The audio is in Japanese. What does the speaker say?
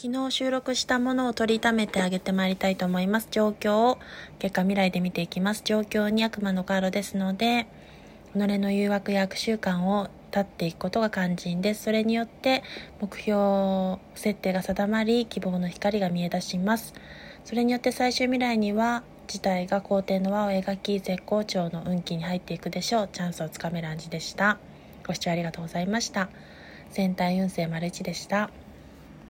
昨日収録したものを取りためてあげてまいりたいと思います。状況を結果未来で見ていきます。状況に悪魔のカードですので、己の誘惑や悪習慣を立っていくことが肝心です。それによって目標設定が定まり、希望の光が見え出します。それによって最終未来には事態が好転の輪を描き、絶好調の運気に入っていくでしょう。チャンスをつかめる暗示でした。ご視聴ありがとうございました。全体運勢丸1でした。